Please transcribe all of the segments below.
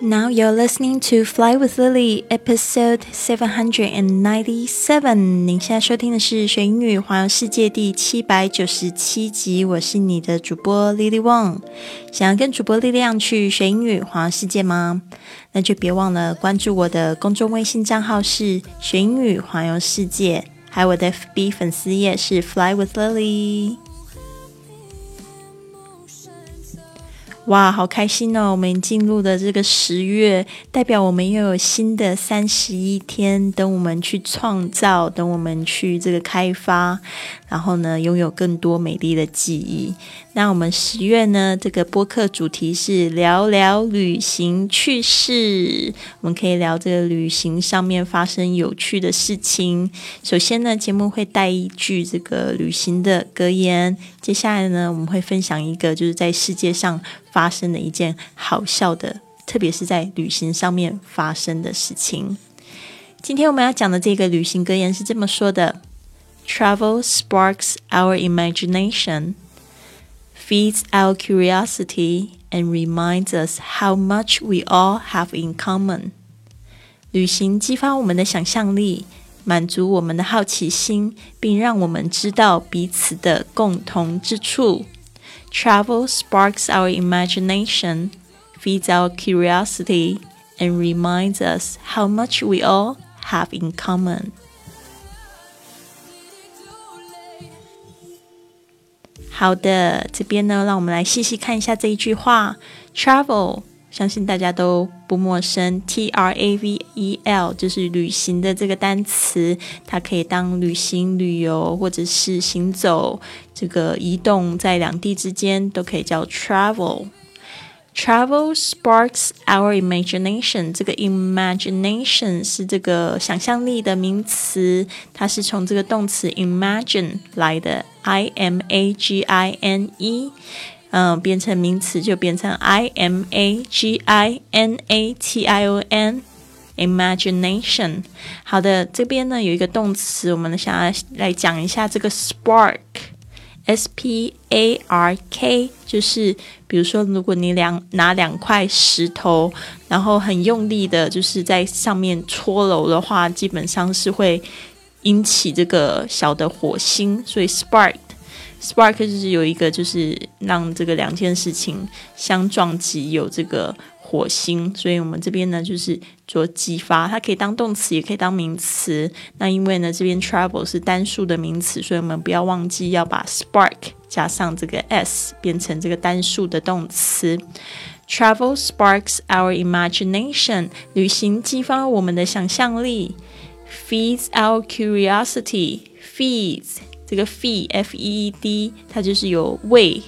Now you're listening to Fly with Lily, episode seven hundred and ninety-seven. 您现在收听的是学英语环游世界第七百九十七集。我是你的主播 Lily Wong。想要跟主播力量去学英语环游世界吗？那就别忘了关注我的公众微信账号是学英语环游世界，还有我的 FB 粉丝页是 Fly with Lily。哇，好开心哦！我们进入的这个十月，代表我们又有新的三十一天，等我们去创造，等我们去这个开发，然后呢，拥有更多美丽的记忆。那我们十月呢，这个播客主题是聊聊旅行趣事，我们可以聊这个旅行上面发生有趣的事情。首先呢，节目会带一句这个旅行的格言，接下来呢，我们会分享一个就是在世界上发生的一件好笑的，特别是在旅行上面发生的事情。今天我们要讲的这个旅行格言是这么说的 ：Travel sparks our imagination。feeds our curiosity and reminds us how much we all have in common. 旅行激发我们的想象力，满足我们的好奇心，并让我们知道彼此的共同之处。Travel sparks our imagination, feeds our curiosity, and reminds us how much we all have in common. 好的，这边呢，让我们来细细看一下这一句话。Travel，相信大家都不陌生。T R A V E L 就是旅行的这个单词，它可以当旅行、旅游或者是行走，这个移动在两地之间都可以叫 travel。Travel sparks our imagination。这个 imagination 是这个想象力的名词，它是从这个动词 imagine 来的，i m a g i n e，嗯，变成名词就变成 i m a g i n a t i o n，imagination。好的，这边呢有一个动词，我们想要来讲一下这个 spark。 S P A R K 就是，比如说，如果你两拿两块石头，然后很用力的，就是在上面搓揉的话，基本上是会引起这个小的火星。所以 spark，spark 就是有一个，就是让这个两件事情相撞击，有这个。火星，所以我们这边呢就是做激发，它可以当动词，也可以当名词。那因为呢这边 travel 是单数的名词，所以我们不要忘记要把 spark 加上这个 s，变成这个单数的动词。Travel sparks our imagination，旅行激发我们的想象力。Feeds our curiosity，feeds 这个 feed f e e d，它就是有喂，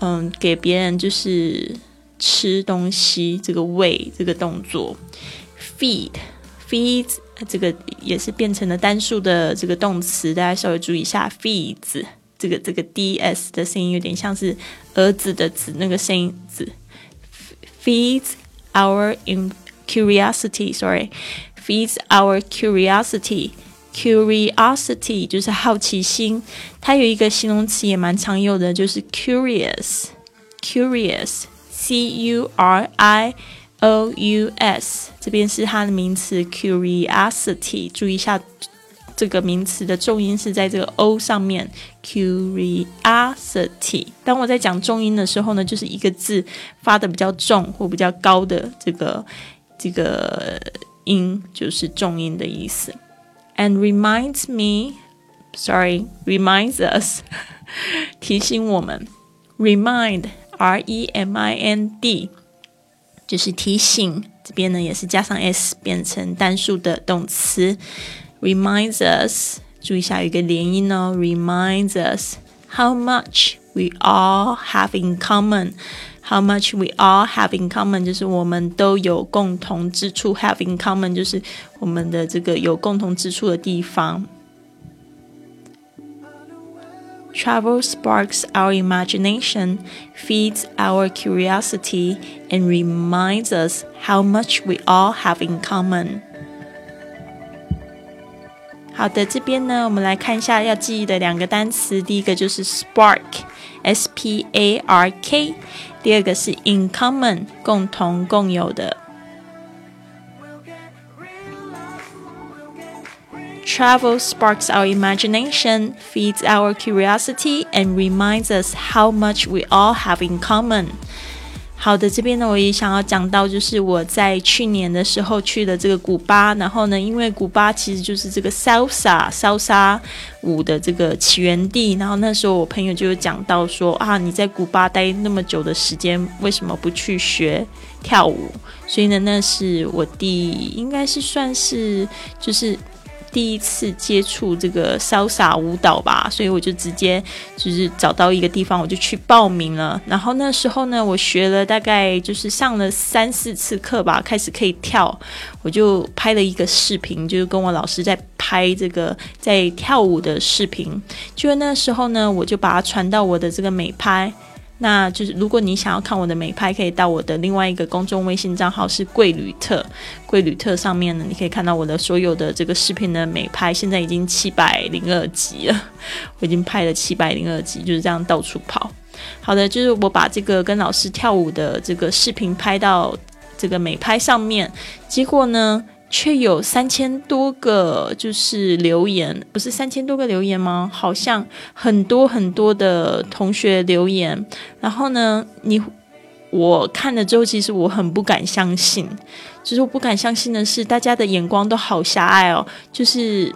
嗯，给别人就是。吃东西这个喂这个动作，feed feeds 这个也是变成了单数的这个动词，大家稍微注意一下，feeds 这个这个 d s 的声音有点像是儿子的子那个声音子，feeds our curiosity，sorry，feeds our curiosity，curiosity 就是好奇心，它有一个形容词也蛮常用的，就是 curious，curious。C U R I O U S，这边是它的名词 curiosity，注意一下这个名词的重音是在这个 O 上面 curiosity。当我在讲重音的时候呢，就是一个字发的比较重或比较高的这个这个音，就是重音的意思。And reminds me，sorry，reminds us，提醒我们，remind。R E M I N D，就是提醒。这边呢也是加上 s 变成单数的动词，reminds us。注意一下有一个连音哦，reminds us how much we all have in common。How much we all have in common，就是我们都有共同之处。Have in common 就是我们的这个有共同之处的地方。Travel sparks our imagination, feeds our curiosity, and reminds us how much we all have in common. 好的，这边呢，我们来看一下要记忆的两个单词。第一个就是 spark，s p a r k；第二个是 in common，共同共有的。 Travel sparks our imagination, feeds our curiosity, and reminds us how much we all have in common. 好的，这边呢，我也想要讲到，就是我在去年的时候去的这个古巴，然后呢，因为古巴其实就是这个 salsa 烧沙舞的这个起源地，然后那时候我朋友就有讲到说啊，你在古巴待那么久的时间，为什么不去学跳舞？所以呢，那是我第应该是算是就是。第一次接触这个潇洒舞蹈吧，所以我就直接就是找到一个地方，我就去报名了。然后那时候呢，我学了大概就是上了三四次课吧，开始可以跳，我就拍了一个视频，就是跟我老师在拍这个在跳舞的视频。就那时候呢，我就把它传到我的这个美拍。那就是，如果你想要看我的美拍，可以到我的另外一个公众微信账号是贵旅特，贵旅特上面呢，你可以看到我的所有的这个视频的美拍，现在已经七百零二集了，我已经拍了七百零二集，就是这样到处跑。好的，就是我把这个跟老师跳舞的这个视频拍到这个美拍上面，结果呢？却有三千多个就是留言，不是三千多个留言吗？好像很多很多的同学留言。然后呢，你我看了之后，其实我很不敢相信。就是我不敢相信的是，大家的眼光都好狭隘哦。就是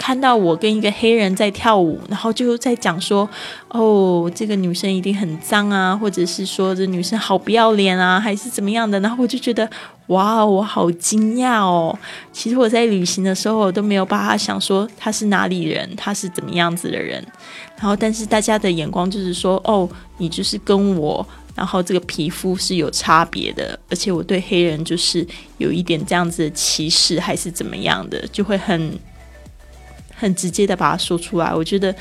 看到我跟一个黑人在跳舞，然后就在讲说：“哦，这个女生一定很脏啊，或者是说这女生好不要脸啊，还是怎么样的？”然后我就觉得。哇，我好惊讶哦！其实我在旅行的时候，我都没有把他想说他是哪里人，他是怎么样子的人。然后，但是大家的眼光就是说，哦，你就是跟我，然后这个皮肤是有差别的，而且我对黑人就是有一点这样子的歧视，还是怎么样的，就会很。很直接的把它说出来，我觉得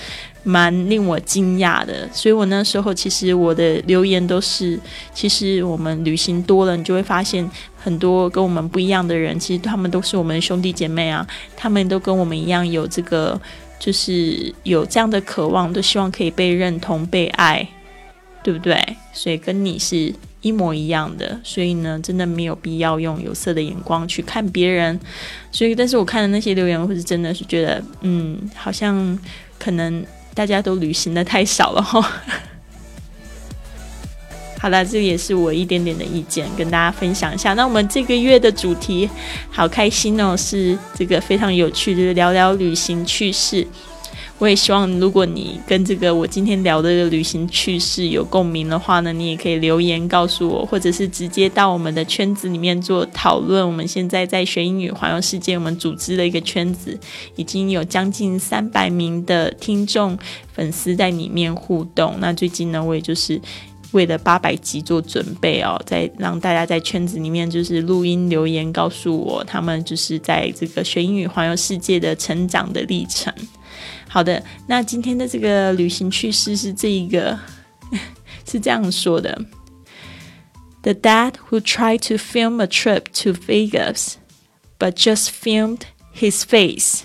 蛮令我惊讶的。所以我那时候其实我的留言都是，其实我们旅行多了，你就会发现很多跟我们不一样的人，其实他们都是我们兄弟姐妹啊，他们都跟我们一样有这个，就是有这样的渴望，都希望可以被认同、被爱，对不对？所以跟你是。一模一样的，所以呢，真的没有必要用有色的眼光去看别人。所以，但是我看的那些留言，我是真的是觉得，嗯，好像可能大家都旅行的太少了哈。好了，这也是我一点点的意见，跟大家分享一下。那我们这个月的主题好开心哦，是这个非常有趣，就是聊聊旅行趣事。我也希望，如果你跟这个我今天聊的旅行趣事有共鸣的话呢，你也可以留言告诉我，或者是直接到我们的圈子里面做讨论。我们现在在学英语环游世界，我们组织了一个圈子，已经有将近三百名的听众粉丝在里面互动。那最近呢，我也就是为了八百集做准备哦，在让大家在圈子里面就是录音留言，告诉我他们就是在这个学英语环游世界的成长的历程。好的，那今天的这个旅行趣事是这一个，是这样说的：The dad who tried to film a trip to Vegas, but just filmed his face。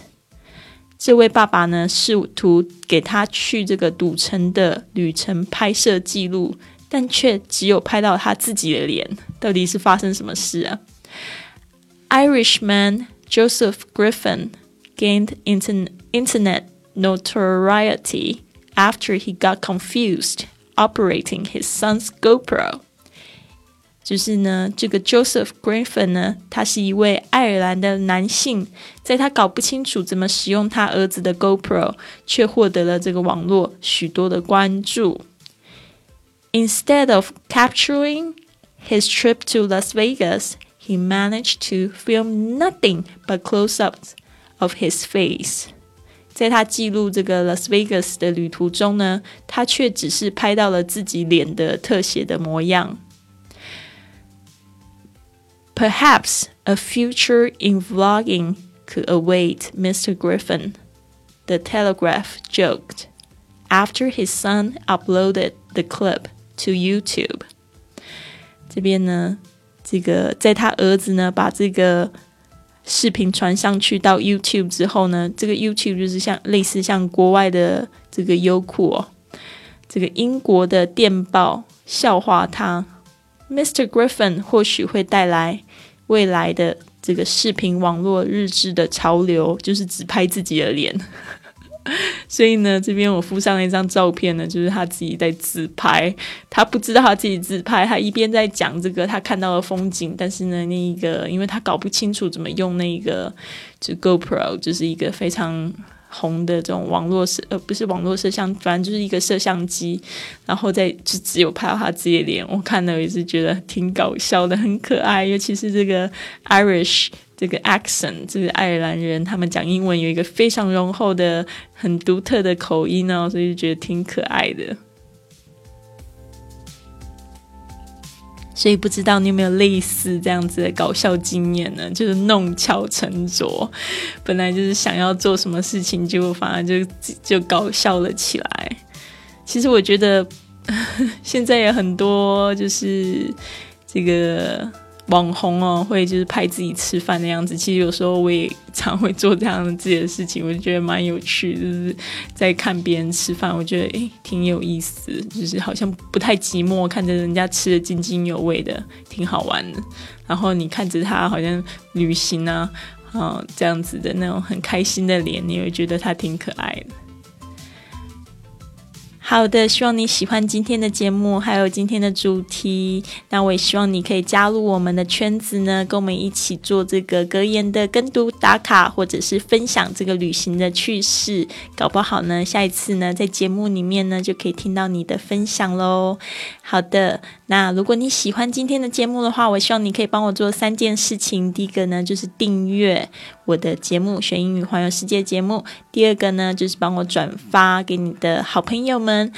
这位爸爸呢，试图给他去这个赌城的旅程拍摄记录，但却只有拍到他自己的脸。到底是发生什么事啊？Irishman Joseph Griffin gained internet notoriety after he got confused operating his son's GoPro。就是呢，这个 Joseph Griffin 呢，他是一位爱尔兰的男性，在他搞不清楚怎么使用他儿子的 GoPro，却获得了这个网络许多的关注。Instead of capturing his trip to Las Vegas, he managed to film nothing but close-ups of his face. 在他记录这个 Las Vegas 的旅途中呢，他却只是拍到了自己脸的特写的模样。Perhaps a future in vlogging could await Mr. Griffin, the Telegraph joked after his son uploaded the clip to YouTube. 这边呢，这个在他儿子呢把这个 视频传上去到 YouTube 之后呢，这个 YouTube 就是像类似像国外的这个优酷哦，这个英国的电报笑话他，Mr. Griffin 或许会带来未来的这个视频网络日志的潮流，就是只拍自己的脸。所以呢，这边我附上了一张照片呢，就是他自己在自拍。他不知道他自己自拍，他一边在讲这个他看到的风景，但是呢，那一个因为他搞不清楚怎么用那个就 GoPro，就是一个非常红的这种网络摄呃不是网络摄像，反正就是一个摄像机，然后在就只有拍到他自己的脸。我看了也是觉得挺搞笑的，很可爱，尤其是这个 Irish。这个 accent，这个爱尔兰人，他们讲英文有一个非常浓厚的、很独特的口音哦，所以就觉得挺可爱的。所以不知道你有没有类似这样子的搞笑经验呢？就是弄巧成拙，本来就是想要做什么事情，结果反而就就搞笑了起来。其实我觉得 现在有很多就是这个。网红哦，会就是拍自己吃饭的样子。其实有时候我也常会做这样的自己的事情，我就觉得蛮有趣。就是在看别人吃饭，我觉得诶挺有意思，就是好像不太寂寞，看着人家吃的津津有味的，挺好玩的。然后你看着他好像旅行啊，啊这样子的那种很开心的脸，你会觉得他挺可爱的。好的，希望你喜欢今天的节目，还有今天的主题。那我也希望你可以加入我们的圈子呢，跟我们一起做这个格言的跟读打卡，或者是分享这个旅行的趣事。搞不好呢，下一次呢，在节目里面呢，就可以听到你的分享喽。好的，那如果你喜欢今天的节目的话，我希望你可以帮我做三件事情。第一个呢，就是订阅我的节目《学英语环游世界》节目；第二个呢，就是帮我转发给你的好朋友们。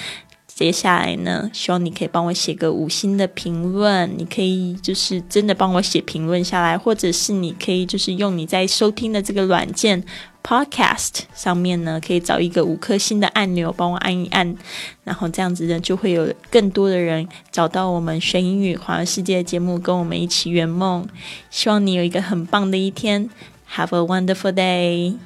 接下来呢，希望你可以帮我写个五星的评论。你可以就是真的帮我写评论下来，或者是你可以就是用你在收听的这个软件。Podcast 上面呢，可以找一个五颗星的按钮，帮我按一按，然后这样子呢，就会有更多的人找到我们学英语环游世界的节目，跟我们一起圆梦。希望你有一个很棒的一天，Have a wonderful day。